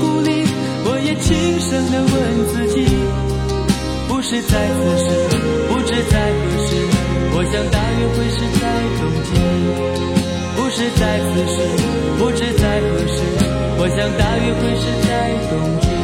鼓励，我也轻声地问自己，不是在此时，不知在何时。我想大约会是在冬季，不是在此时，不知在何时。我想大约会是在冬季。